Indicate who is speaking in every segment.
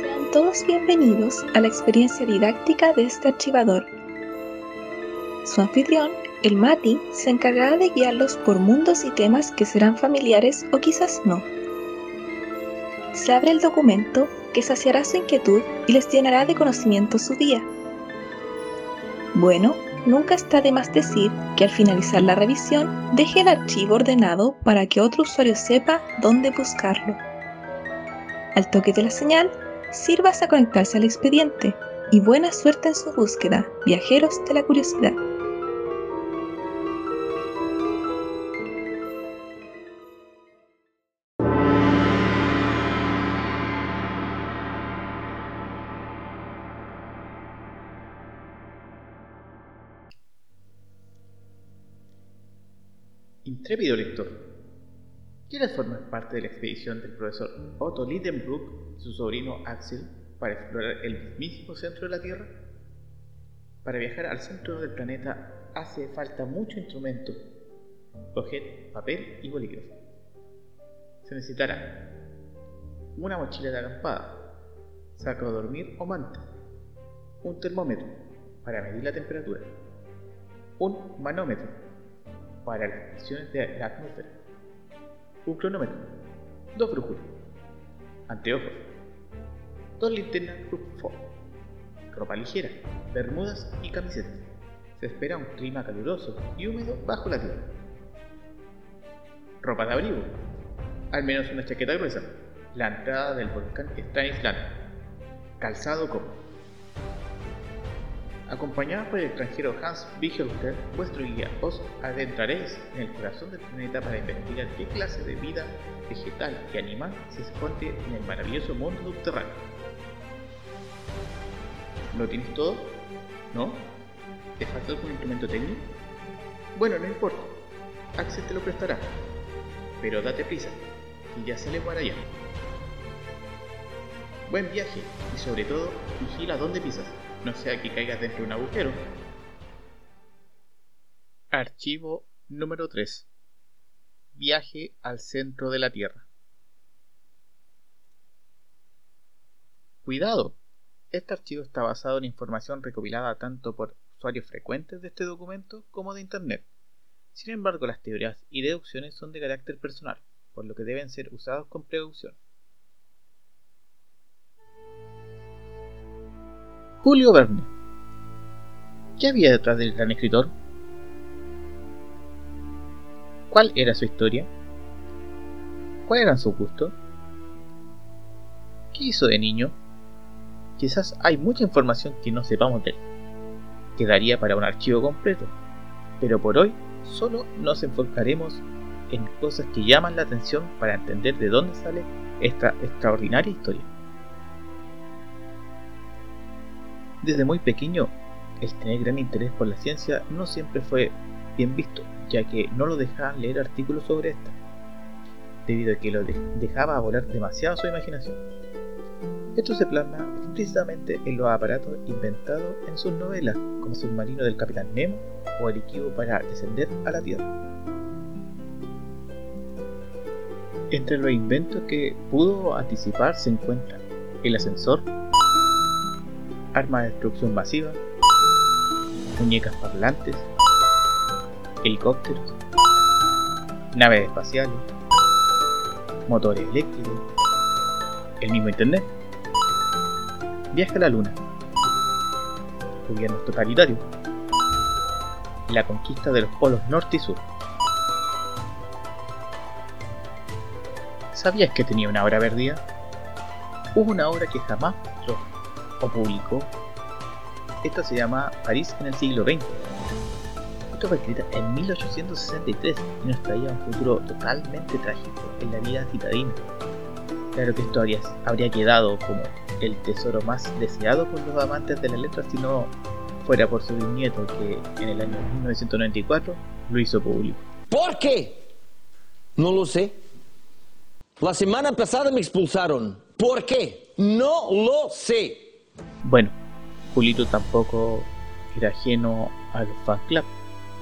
Speaker 1: Sean todos bienvenidos a la experiencia didáctica de este archivador. Su anfitrión, el Mati, se encargará de guiarlos por mundos y temas que serán familiares o quizás no. Se abre el documento que saciará su inquietud y les llenará de conocimiento su día. Bueno, nunca está de más decir que al finalizar la revisión deje el archivo ordenado para que otro usuario sepa dónde buscarlo. Al toque de la señal, sirvas a conectarse al expediente y buena suerte en su búsqueda, viajeros de la curiosidad.
Speaker 2: Intrépido lector, ¿quieres formar parte de la expedición del profesor Otto Lidenbrock y su sobrino Axel para explorar el mismísimo centro de la Tierra? Para viajar al centro del planeta hace falta mucho instrumento, objeto, papel y bolígrafo. Se necesitará una mochila de acampada, saco de dormir o manta, un termómetro para medir la temperatura, un manómetro para las presiones de la atmósfera, un cronómetro, dos brújulas, anteojos, dos linternas ropa ligera, bermudas y camisetas. Se espera un clima caluroso y húmedo bajo la tierra. Ropa de abrigo, al menos una chaqueta gruesa. La entrada del volcán está aislada. Calzado cómodo. Acompañado por el extranjero Hans Bichelter, vuestro guía, os adentraréis en el corazón del planeta para investigar qué clase de vida vegetal y animal se esconde en el maravilloso mundo subterráneo. ¿Lo tienes todo? ¿No? ¿Te falta algún instrumento técnico? Bueno, no importa. Axel te lo prestará. Pero date prisa, y ya sale para allá. Buen viaje y sobre todo, vigila dónde pisas no sea que caigas dentro de un agujero. Archivo número 3. Viaje al centro de la Tierra. Cuidado, este archivo está basado en información recopilada tanto por usuarios frecuentes de este documento como de Internet. Sin embargo, las teorías y deducciones son de carácter personal, por lo que deben ser usados con precaución. Julio Verne. ¿Qué había detrás del gran escritor? ¿Cuál era su historia? ¿Cuál eran sus gustos? ¿Qué hizo de niño? Quizás hay mucha información que no sepamos de él. Quedaría para un archivo completo, pero por hoy solo nos enfocaremos en cosas que llaman la atención para entender de dónde sale esta extraordinaria historia. Desde muy pequeño, el tener gran interés por la ciencia no siempre fue bien visto, ya que no lo dejaban leer artículos sobre esta, debido a que lo dejaba volar demasiado su imaginación. Esto se plasma explícitamente en los aparatos inventados en sus novelas, como submarino del Capitán Nemo o el equipo para descender a la Tierra. Entre los inventos que pudo anticipar se encuentran el ascensor, armas de destrucción masiva, muñecas parlantes, helicópteros, naves espaciales, motores eléctricos, el mismo Internet, viaje a la Luna, gobiernos totalitarios, la conquista de los polos norte y sur. ¿Sabías que tenía una obra perdida? Hubo una obra que jamás o publicó. Esta se llama París en el siglo XX. Esto fue escrita en 1863 y nos traía un futuro totalmente trágico en la vida citadina. Claro que esto habría, habría quedado como el tesoro más deseado por los amantes de la letra si no fuera por su bisnieto que en el año 1994 lo hizo público.
Speaker 3: ¿Por qué? No lo sé. La semana pasada me expulsaron. ¿Por qué? No lo sé.
Speaker 2: Bueno, Julito tampoco era ajeno al fan club.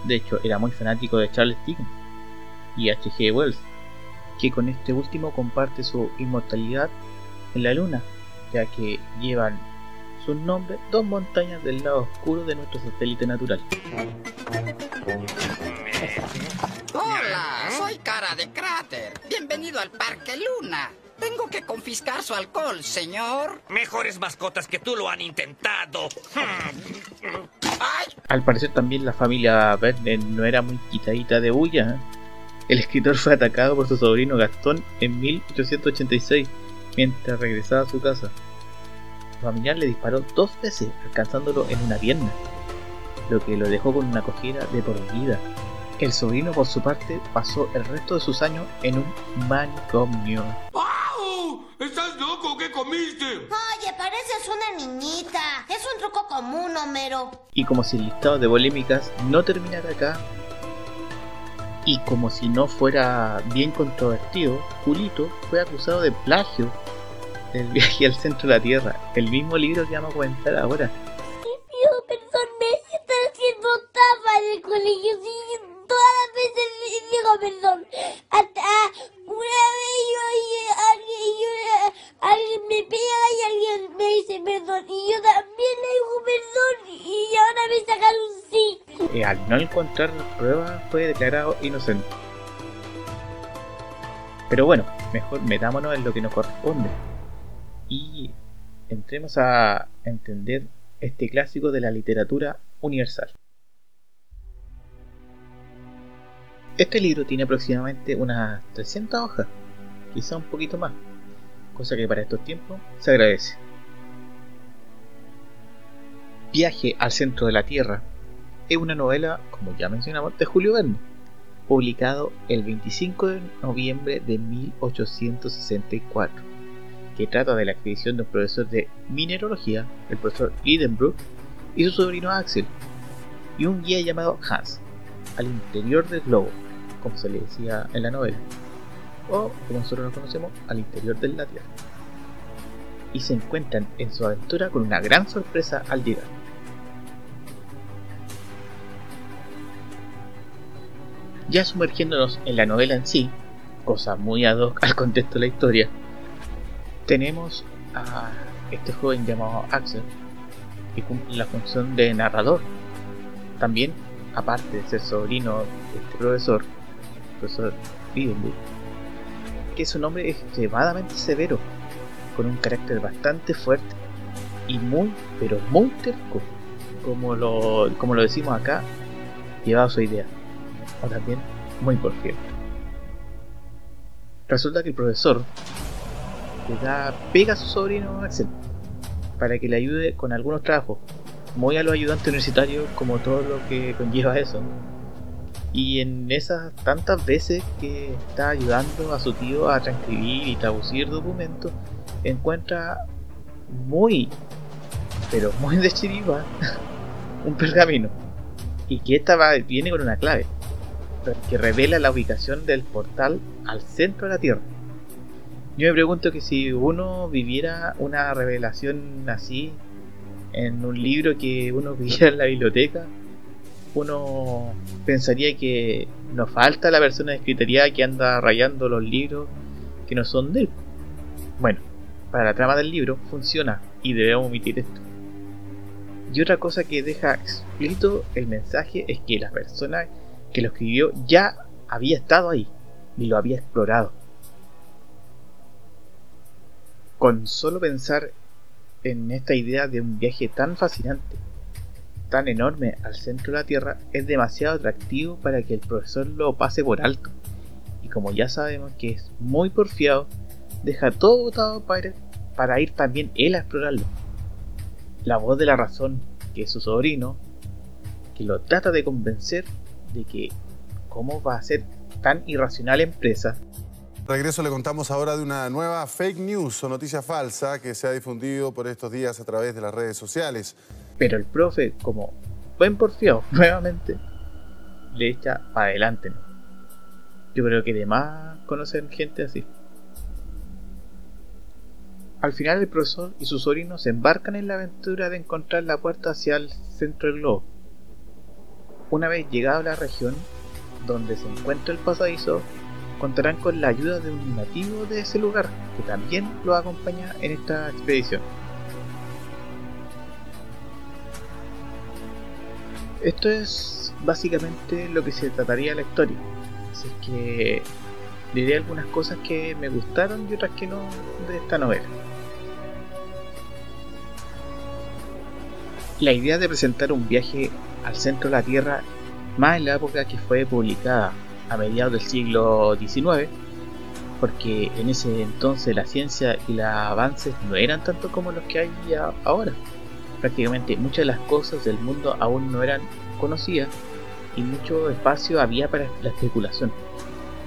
Speaker 2: De hecho, era muy fanático de Charles Dickens y H.G. Wells. que con este último comparte su inmortalidad en la luna, ya que llevan su nombre dos montañas del lado oscuro de nuestro satélite natural.
Speaker 4: Hola, soy Cara de Cráter. Bienvenido al Parque Luna. Tengo que confiscar su alcohol, señor.
Speaker 5: Mejores mascotas que tú lo han intentado.
Speaker 4: ¡Ay!
Speaker 2: Al parecer también la familia Verne no era muy quitadita de bulla. ¿eh? El escritor fue atacado por su sobrino Gastón en 1886 mientras regresaba a su casa. Su familiar le disparó dos veces, alcanzándolo en una pierna, lo que lo dejó con una cojera de por vida. El sobrino, por su parte, pasó el resto de sus años en un manicomio.
Speaker 6: Pareces una niñita. Es un truco común, Homero.
Speaker 2: Y como si el listado de polémicas no terminara acá, y como si no fuera bien controvertido, Julito fue acusado de plagio del viaje al centro de la Tierra, el mismo libro que vamos a comentar ahora. No encontrar pruebas fue declarado inocente. Pero bueno, mejor metámonos en lo que nos corresponde. Y entremos a entender este clásico de la literatura universal. Este libro tiene aproximadamente unas 300 hojas, quizá un poquito más, cosa que para estos tiempos se agradece. Viaje al centro de la Tierra es una novela, como ya mencionamos, de Julio Verne, publicado el 25 de noviembre de 1864, que trata de la expedición de un profesor de mineralogía, el profesor Lidenbrook, y su sobrino Axel, y un guía llamado Hans, al interior del globo, como se le decía en la novela, o como nosotros lo conocemos, al interior de la. Y se encuentran en su aventura con una gran sorpresa al llegar. Ya sumergiéndonos en la novela en sí, cosa muy ad hoc al contexto de la historia, tenemos a este joven llamado Axel, que cumple la función de narrador. También, aparte de ser sobrino de este profesor, profesor Lidenburg, que su nombre es extremadamente severo, con un carácter bastante fuerte y muy, pero muy terco, como lo, como lo decimos acá, llevado a su idea o también muy porfiado. Resulta que el profesor le da pega a su sobrino Axel para que le ayude con algunos trabajos, muy a los ayudantes universitarios como todo lo que conlleva eso. Y en esas tantas veces que está ayudando a su tío a transcribir y traducir documentos, encuentra muy, pero muy de chiripa, un pergamino. Y que esta va, viene con una clave que revela la ubicación del portal al centro de la Tierra. Yo me pregunto que si uno viviera una revelación así en un libro que uno viviera en la biblioteca, uno pensaría que nos falta la persona de escritería que anda rayando los libros que no son de él. Bueno, para la trama del libro funciona y debemos omitir esto. Y otra cosa que deja explícito el mensaje es que la persona que lo escribió ya había estado ahí y lo había explorado. Con solo pensar en esta idea de un viaje tan fascinante, tan enorme al centro de la Tierra, es demasiado atractivo para que el profesor lo pase por alto. Y como ya sabemos que es muy porfiado, deja todo botado para, para ir también él a explorarlo. La voz de la razón, que es su sobrino, que lo trata de convencer de que cómo va a ser tan irracional empresa.
Speaker 7: Regreso le contamos ahora de una nueva fake news o noticia falsa que se ha difundido por estos días a través de las redes sociales.
Speaker 2: Pero el profe, como buen porfiado, nuevamente, le echa para adelante. Yo creo que demás conocen gente así. Al final el profesor y su sobrino se embarcan en la aventura de encontrar la puerta hacia el centro del globo. Una vez llegado a la región donde se encuentra el pasadizo, contarán con la ayuda de un nativo de ese lugar que también lo acompaña en esta expedición. Esto es básicamente lo que se trataría la historia. Así que diré algunas cosas que me gustaron y otras que no de esta novela. La idea de presentar un viaje al centro de la Tierra, más en la época que fue publicada a mediados del siglo XIX, porque en ese entonces la ciencia y los avances no eran tanto como los que hay ahora. Prácticamente muchas de las cosas del mundo aún no eran conocidas y mucho espacio había para la especulación,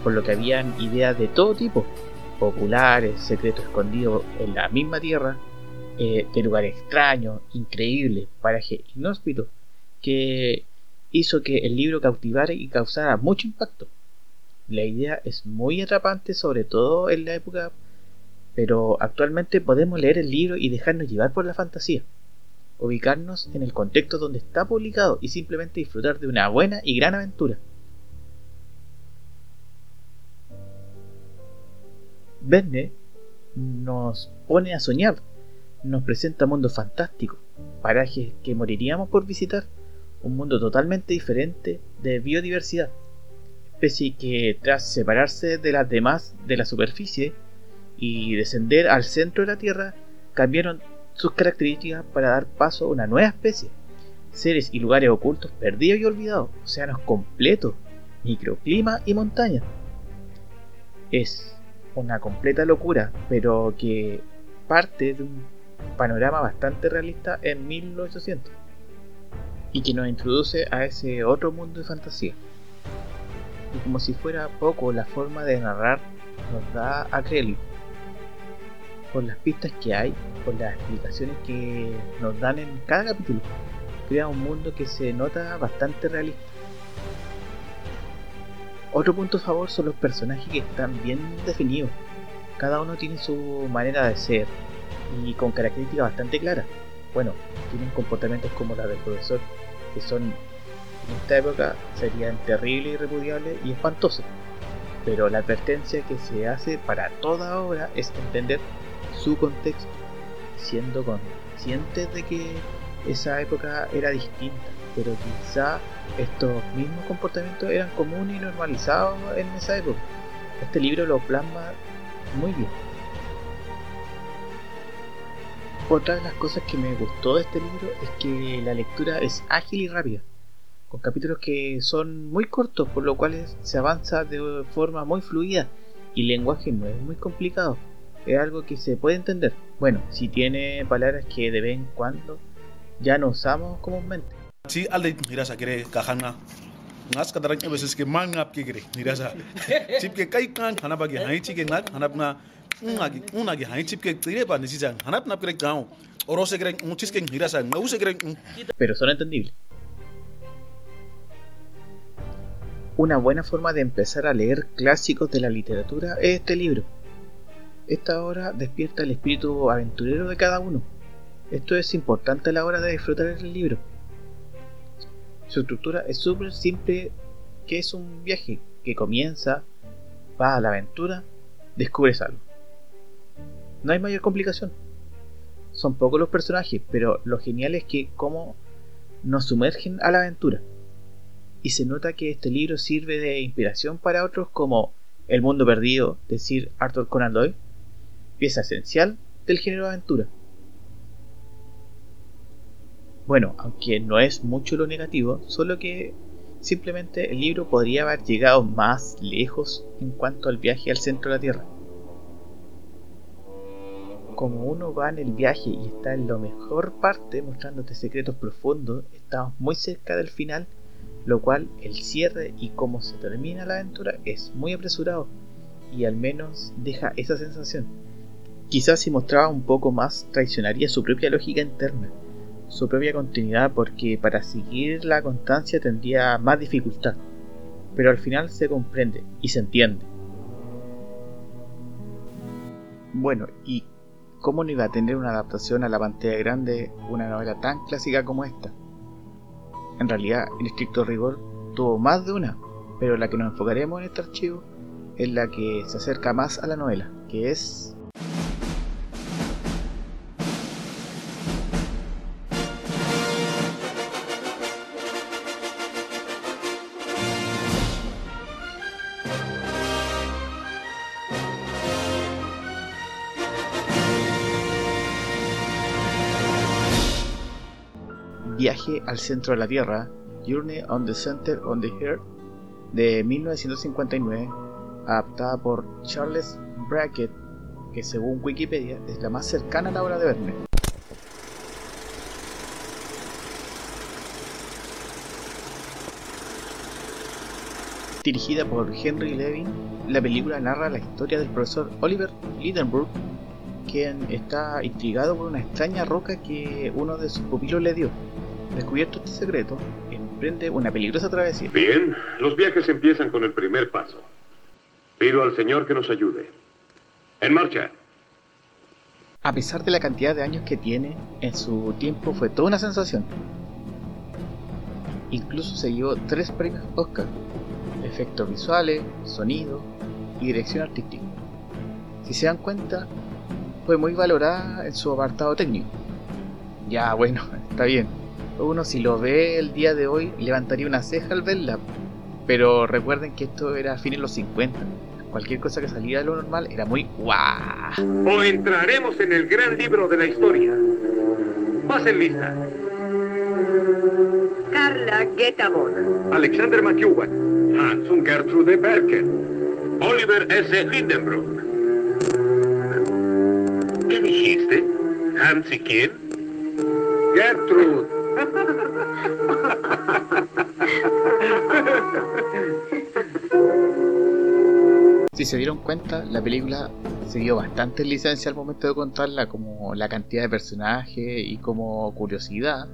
Speaker 2: por lo que habían ideas de todo tipo, populares, secretos escondidos en la misma tierra, eh, de lugares extraños, increíbles, parajes inhóspitos, que hizo que el libro cautivara y causara mucho impacto. La idea es muy atrapante, sobre todo en la época, pero actualmente podemos leer el libro y dejarnos llevar por la fantasía ubicarnos en el contexto donde está publicado y simplemente disfrutar de una buena y gran aventura. Verne nos pone a soñar, nos presenta mundos fantásticos, parajes que moriríamos por visitar, un mundo totalmente diferente de biodiversidad, especie que tras separarse de las demás de la superficie y descender al centro de la Tierra, cambiaron sus características para dar paso a una nueva especie. Seres y lugares ocultos perdidos y olvidados, océanos completos, microclima y montaña. Es una completa locura, pero que parte de un panorama bastante realista en 1800 y que nos introduce a ese otro mundo de fantasía. Y como si fuera poco, la forma de narrar nos da a creerlo por las pistas que hay, por las explicaciones que nos dan en cada capítulo, crea un mundo que se nota bastante realista. Otro punto a favor son los personajes que están bien definidos. Cada uno tiene su manera de ser y con características bastante claras. Bueno, tienen comportamientos como la del profesor, que son en esta época serían terribles, irrepudiables y espantosos. Pero la advertencia que se hace para toda obra es entender su contexto, siendo conscientes de que esa época era distinta, pero quizá estos mismos comportamientos eran comunes y normalizados en esa época. Este libro lo plasma muy bien. Otra de las cosas que me gustó de este libro es que la lectura es ágil y rápida, con capítulos que son muy cortos, por lo cual se avanza de forma muy fluida y el lenguaje no es muy complicado es algo que se puede entender. Bueno, si tiene palabras que de vez en cuando ya no usamos comúnmente.
Speaker 8: Kahanga ngas kadaran ebe ses ke mangap ke kire nirasa chip ke kai kan hanapa ke hai chi ke ngak hanap na
Speaker 2: pero son entendibles una buena forma de empezar a leer clásicos de la literatura es este libro esta obra despierta el espíritu aventurero de cada uno. Esto es importante a la hora de disfrutar el libro. Su estructura es súper simple, que es un viaje que comienza, va a la aventura, descubres algo. No hay mayor complicación. Son pocos los personajes, pero lo genial es que cómo nos sumergen a la aventura. Y se nota que este libro sirve de inspiración para otros como El mundo perdido de Sir Arthur Conan Doyle pieza esencial del género aventura. Bueno, aunque no es mucho lo negativo, solo que simplemente el libro podría haber llegado más lejos en cuanto al viaje al centro de la Tierra. Como uno va en el viaje y está en la mejor parte mostrándote secretos profundos, estamos muy cerca del final, lo cual el cierre y cómo se termina la aventura es muy apresurado y al menos deja esa sensación. Quizás si mostraba un poco más traicionaría su propia lógica interna, su propia continuidad, porque para seguir la constancia tendría más dificultad. Pero al final se comprende y se entiende. Bueno, ¿y cómo no iba a tener una adaptación a la pantalla grande una novela tan clásica como esta? En realidad, en estricto rigor, tuvo más de una, pero la que nos enfocaremos en este archivo es la que se acerca más a la novela, que es Al centro de la Tierra, Journey on the Center on the Earth, de 1959, adaptada por Charles Brackett, que según Wikipedia es la más cercana a la obra de Verne. Dirigida por Henry Levin, la película narra la historia del profesor Oliver Lidenbrook, quien está intrigado por una extraña roca que uno de sus pupilos le dio. Descubierto este secreto, emprende una peligrosa travesía.
Speaker 9: Bien, los viajes empiezan con el primer paso. Pido al Señor que nos ayude. En marcha.
Speaker 2: A pesar de la cantidad de años que tiene, en su tiempo fue toda una sensación. Incluso se llevó tres premios Oscar. Efectos visuales, sonido y dirección artística. Si se dan cuenta, fue muy valorada en su apartado técnico. Ya, bueno, está bien. Uno si lo ve el día de hoy levantaría una ceja al verla. Pero recuerden que esto era a fines de los 50. Cualquier cosa que salía de lo normal era muy guau.
Speaker 9: O entraremos en el gran libro de la historia. Pasen lista.
Speaker 10: Carla Getabon.
Speaker 9: Alexander McEwan. Hans Gertrude Berken. Oliver S. Lindenbrook. ¿Qué dijiste? ¿Hans y quién? Gertrude.
Speaker 2: Si se dieron cuenta, la película se dio bastante licencia al momento de contarla, como la cantidad de personajes y como curiosidad.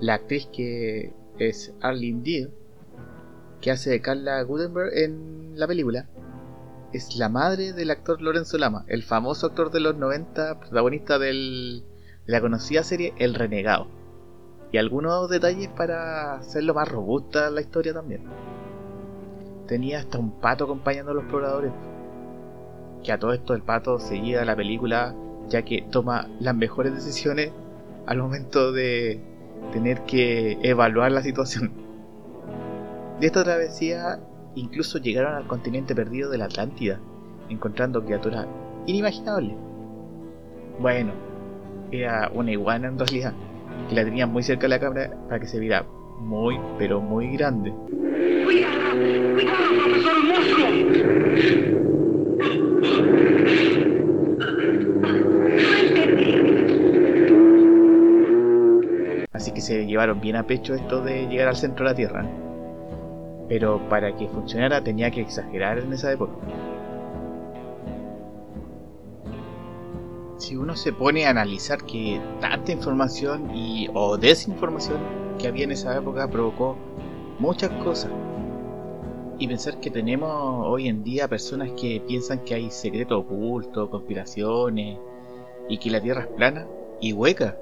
Speaker 2: La actriz que es Arlene Deal, que hace de Carla Gutenberg en la película, es la madre del actor Lorenzo Lama, el famoso actor de los 90, protagonista de la conocida serie El Renegado. Y algunos detalles para hacerlo más robusta la historia también. Tenía hasta un pato acompañando a los exploradores. Que a todo esto el pato seguía la película ya que toma las mejores decisiones al momento de tener que evaluar la situación. De esta travesía incluso llegaron al continente perdido de la Atlántida, encontrando criaturas inimaginables. Bueno, era una iguana en realidad, que la tenían muy cerca de la cámara para que se viera muy, pero muy grande. Así que se llevaron bien a pecho esto de llegar al centro de la Tierra. Pero para que funcionara tenía que exagerar en esa época. Si uno se pone a analizar que tanta información y o desinformación que había en esa época provocó muchas cosas. Y pensar que tenemos hoy en día personas que piensan que hay secretos ocultos, conspiraciones y que la Tierra es plana y hueca.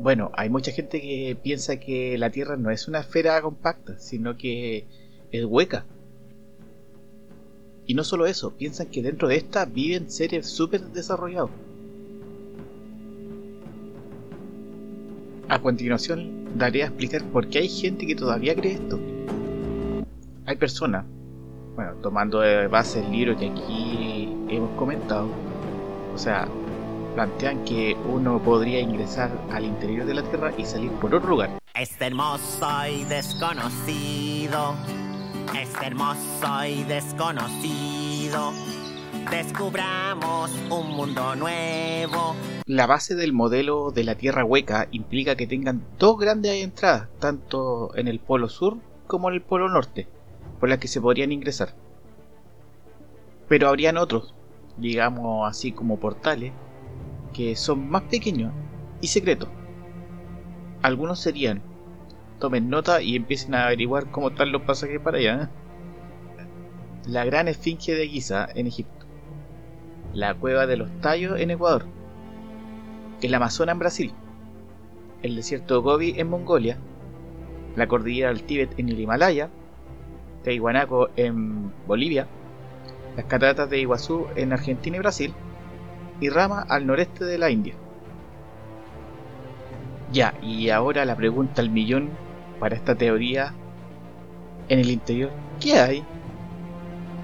Speaker 2: Bueno, hay mucha gente que piensa que la Tierra no es una esfera compacta, sino que es hueca. Y no solo eso, piensan que dentro de esta viven seres súper desarrollados. A continuación, daré a explicar por qué hay gente que todavía cree esto. Hay personas, bueno, tomando de base el libro que aquí hemos comentado, o sea, plantean que uno podría ingresar al interior de la Tierra y salir por otro lugar.
Speaker 11: Es hermoso y desconocido. Es hermoso y desconocido. Descubramos un mundo nuevo.
Speaker 2: La base del modelo de la Tierra hueca implica que tengan dos grandes entradas, tanto en el polo sur como en el polo norte, por las que se podrían ingresar. Pero habrían otros, digamos así como portales, que son más pequeños y secretos. Algunos serían, tomen nota y empiecen a averiguar cómo están los pasajes para allá. ¿eh? La gran esfinge de Giza en Egipto, la cueva de los tallos en Ecuador, el Amazonas en Brasil, el desierto Gobi en Mongolia, la cordillera del Tíbet en el Himalaya, Tiahuanaco en Bolivia, las cataratas de Iguazú en Argentina y Brasil, y Rama al noreste de la India. Ya, y ahora la pregunta al millón para esta teoría en el interior, ¿qué hay?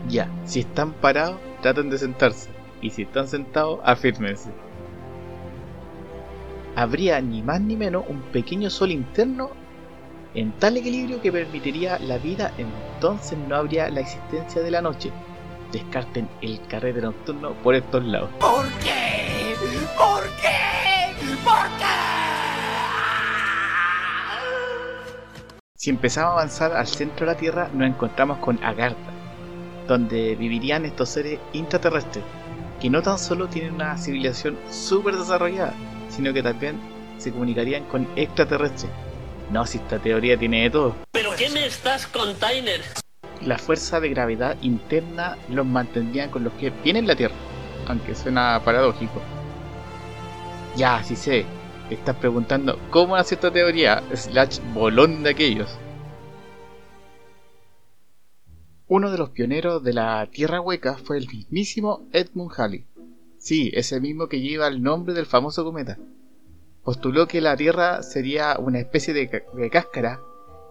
Speaker 2: Ya, si están parados, traten de sentarse, y si están sentados, afírmense. Habría ni más ni menos un pequeño sol interno en tal equilibrio que permitiría la vida, entonces no habría la existencia de la noche. Descarten el carrete nocturno por estos lados.
Speaker 4: ¿Por qué? ¿Por qué? ¿Por qué?
Speaker 2: Si empezamos a avanzar al centro de la Tierra, nos encontramos con Agartha, donde vivirían estos seres intraterrestres, que no tan solo tienen una civilización súper desarrollada, sino que también se comunicarían con extraterrestres. No, si esta teoría tiene de todo.
Speaker 12: ¿Pero qué me estás container?
Speaker 2: La fuerza de gravedad interna los mantendría con los que vienen la Tierra, aunque suena paradójico. Ya, sí sé, te estás preguntando cómo nació esta teoría, slash bolón de aquellos. Uno de los pioneros de la Tierra Hueca fue el mismísimo Edmund Halley. Sí, ese mismo que lleva el nombre del famoso cometa. Postuló que la Tierra sería una especie de, cáscara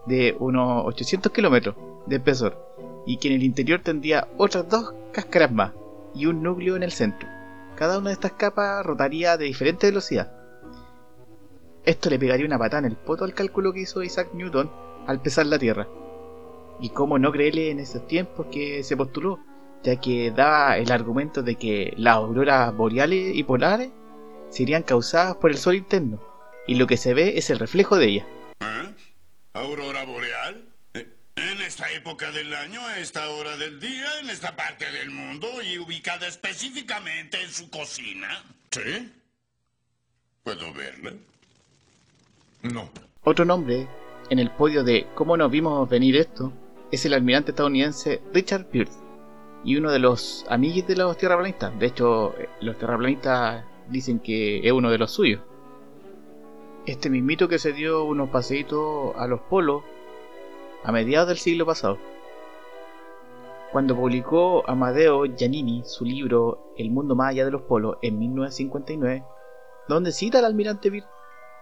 Speaker 2: de unos 800 kilómetros de espesor y que en el interior tendría otras dos cáscaras más y un núcleo en el centro. Cada una de estas capas rotaría de diferente velocidad. Esto le pegaría una patada en el poto al cálculo que hizo Isaac Newton al pesar la Tierra. Y cómo no creerle en esos tiempos que se postuló, ya que daba el argumento de que las auroras boreales y polares serían causadas por el sol interno, y lo que se ve es el reflejo de ellas.
Speaker 13: ¿Eh? ¿Aurora boreal? Eh, En esta época del año, a esta hora del día, en esta parte del mundo y ubicada específicamente en su cocina. ¿Sí? ¿Puedo verla? No.
Speaker 2: Otro nombre en el podio de cómo nos vimos venir esto es el almirante estadounidense Richard Pearce y uno de los amiguis de los terraplanistas. De hecho, eh, los terraplanistas dicen que es uno de los suyos. Este mismito que se dio unos paseitos a los polos a mediados del siglo pasado. Cuando publicó Amadeo Giannini su libro El mundo más allá de los polos en 1959, donde cita al almirante Pearce,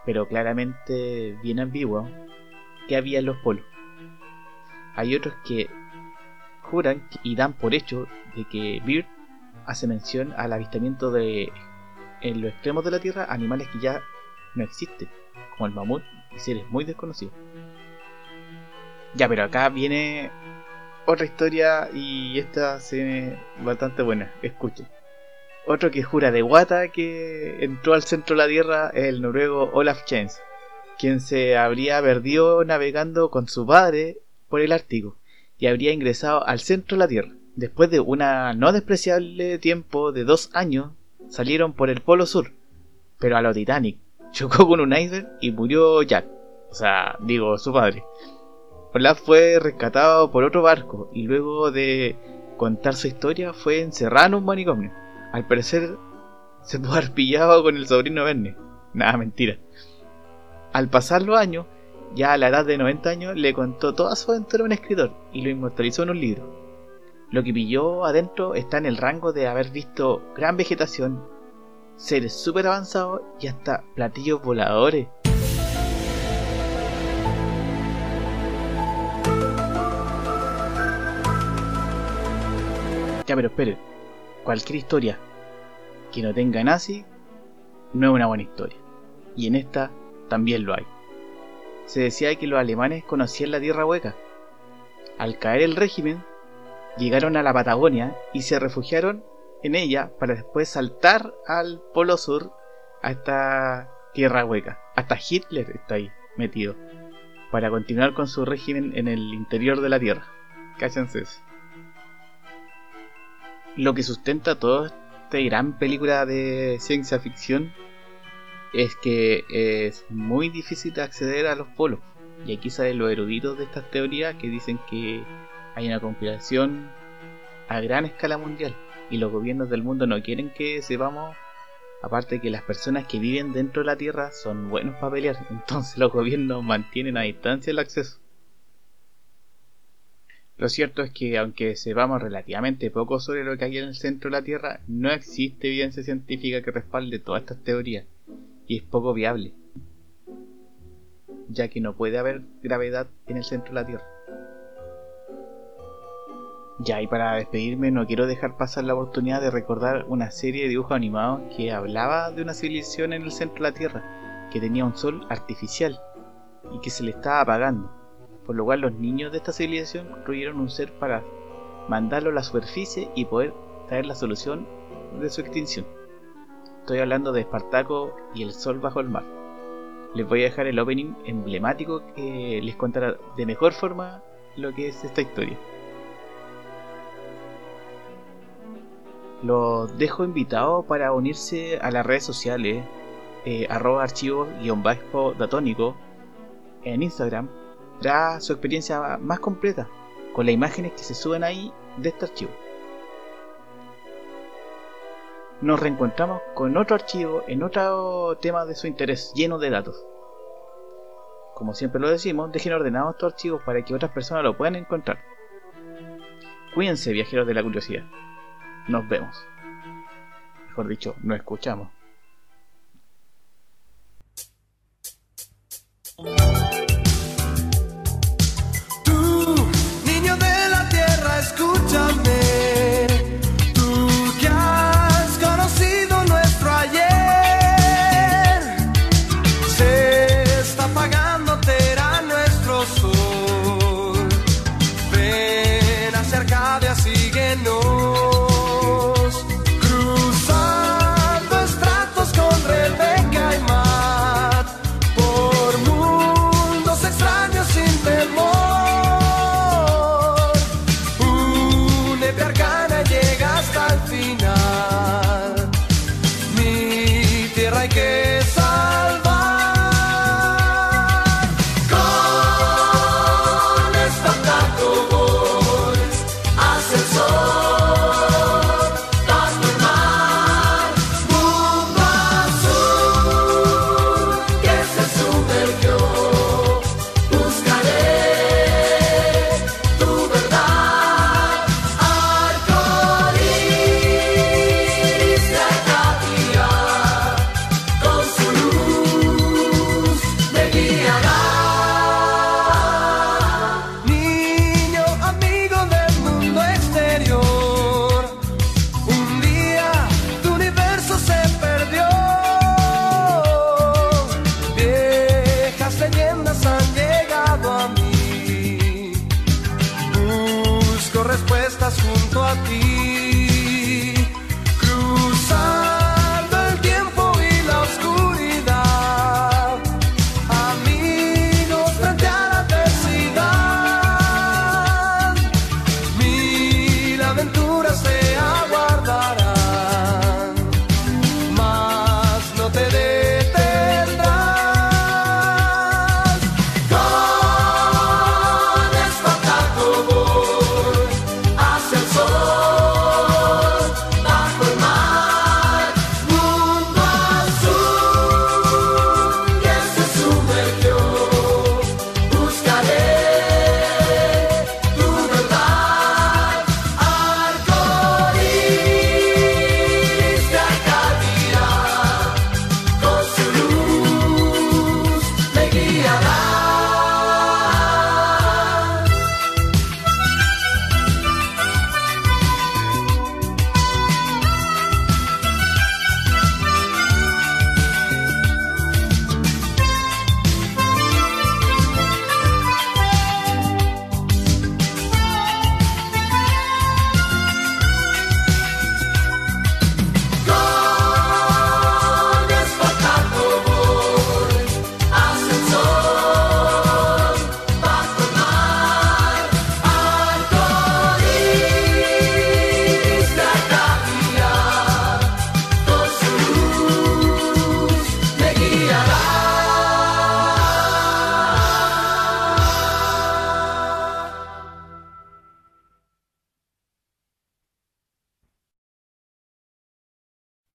Speaker 2: pero claramente bien ambiguo, que había en los polos. Hay otros que juran y dan por hecho de que Beard hace mención al avistamiento de en los extremos de la Tierra animales que ya no existen, como el mamut y seres muy desconocidos. Ya, pero acá viene otra historia y esta se bastante buena. Escuchen. Otro que jura de guata que entró al centro de la Tierra es el noruego Olaf Jens, quien se habría perdido navegando con su padre por el Ártico y habría ingresado al centro de la Tierra. Después de una no despreciable tiempo de dos años, salieron por el Polo Sur, pero a lo Titanic. Chocó con un iceberg y murió Jack, o sea, digo, su padre. Olaf fue rescatado por otro barco y luego de contar su historia fue encerrado en un manicomio. Al parecer se pudo con el sobrino Verne. Nada, mentira. Al pasar los años, ya a la edad de 90 años, le contó toda su aventura a un escritor y lo inmortalizó en un libro. Lo que pilló adentro está en el rango de haber visto gran vegetación, seres súper avanzados y hasta platillos voladores. Ya, pero esperen, cualquier historia que no tenga nazi no es una buena historia. Y en esta también lo hay. Se decía que los alemanes conocían la tierra hueca. Al caer el régimen, llegaron a la Patagonia y se refugiaron en ella para después saltar al Polo Sur a esta tierra hueca. Hasta Hitler está ahí metido para continuar con su régimen en el interior de la tierra. Cállense. Lo que sustenta toda esta gran película de ciencia ficción es que es muy difícil de acceder a los polos. Y aquí salen los eruditos de estas teorías que dicen que hay una conspiración a gran escala mundial. Y los gobiernos del mundo no quieren que sepamos aparte que las personas que viven dentro de la Tierra son buenos para pelear. Entonces los gobiernos mantienen a distancia el acceso. Lo cierto es que aunque sepamos relativamente poco sobre lo que hay en el centro de la Tierra, no existe evidencia científica que respalde todas estas teorías, y es poco viable, ya que no puede haber gravedad en el centro de la Tierra. Ya, y para despedirme no quiero dejar pasar la oportunidad de recordar una serie de dibujos animados que hablaba de una civilización en el centro de la Tierra, que tenía un sol artificial y que se le estaba apagando, por lo cual los niños de esta civilización construyeron un ser para mandarlo a la superficie y poder traer la solución de su extinción. Estoy hablando de Espartaco y el sol bajo el mar. Les voy a dejar el opening emblemático que les contará de mejor forma lo que es esta historia. Los dejo invitados para unirse a las redes sociales, eh, arroba archivo-datónico en Instagram, para su experiencia más completa, con las imágenes que se suben ahí de este archivo. Nos reencontramos con otro archivo en otro tema de su interés, lleno de datos. Como siempre lo decimos, dejen ordenados estos archivos para que otras personas lo puedan encontrar. Cuídense, viajeros de la curiosidad. Nos vemos. Mejor dicho, nos escuchamos.
Speaker 14: junto a ti.